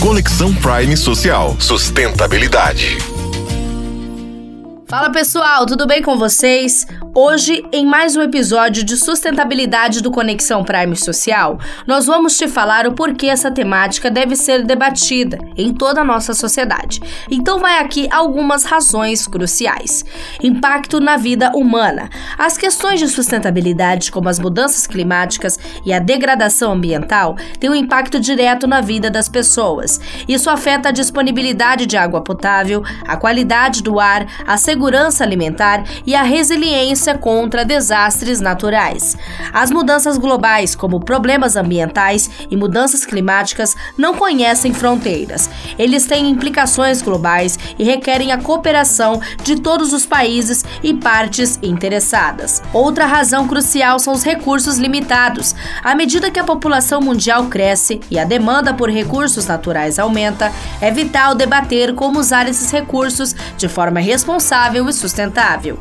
Conexão Prime Social. Sustentabilidade. Fala pessoal, tudo bem com vocês? Hoje, em mais um episódio de sustentabilidade do Conexão Prime Social, nós vamos te falar o porquê essa temática deve ser debatida em toda a nossa sociedade. Então, vai aqui algumas razões cruciais: impacto na vida humana. As questões de sustentabilidade, como as mudanças climáticas e a degradação ambiental, têm um impacto direto na vida das pessoas. Isso afeta a disponibilidade de água potável, a qualidade do ar, a segurança alimentar e a resiliência contra desastres naturais. As mudanças globais, como problemas ambientais e mudanças climáticas, não conhecem fronteiras. Eles têm implicações globais e requerem a cooperação de todos os países e partes interessadas. Outra razão crucial são os recursos limitados. À medida que a população mundial cresce e a demanda por recursos naturais aumenta, é vital debater como usar esses recursos de forma responsável e sustentável.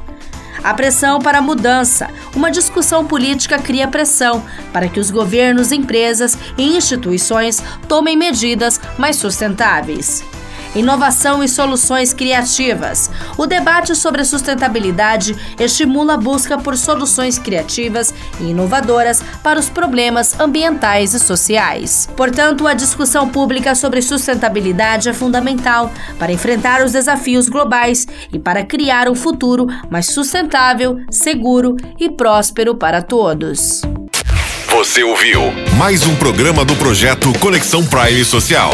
A pressão para a mudança. Uma discussão política cria pressão para que os governos, empresas e instituições tomem medidas mais sustentáveis inovação e soluções criativas. O debate sobre sustentabilidade estimula a busca por soluções criativas e inovadoras para os problemas ambientais e sociais. Portanto, a discussão pública sobre sustentabilidade é fundamental para enfrentar os desafios globais e para criar um futuro mais sustentável, seguro e próspero para todos. Você ouviu mais um programa do projeto Conexão Prime Social.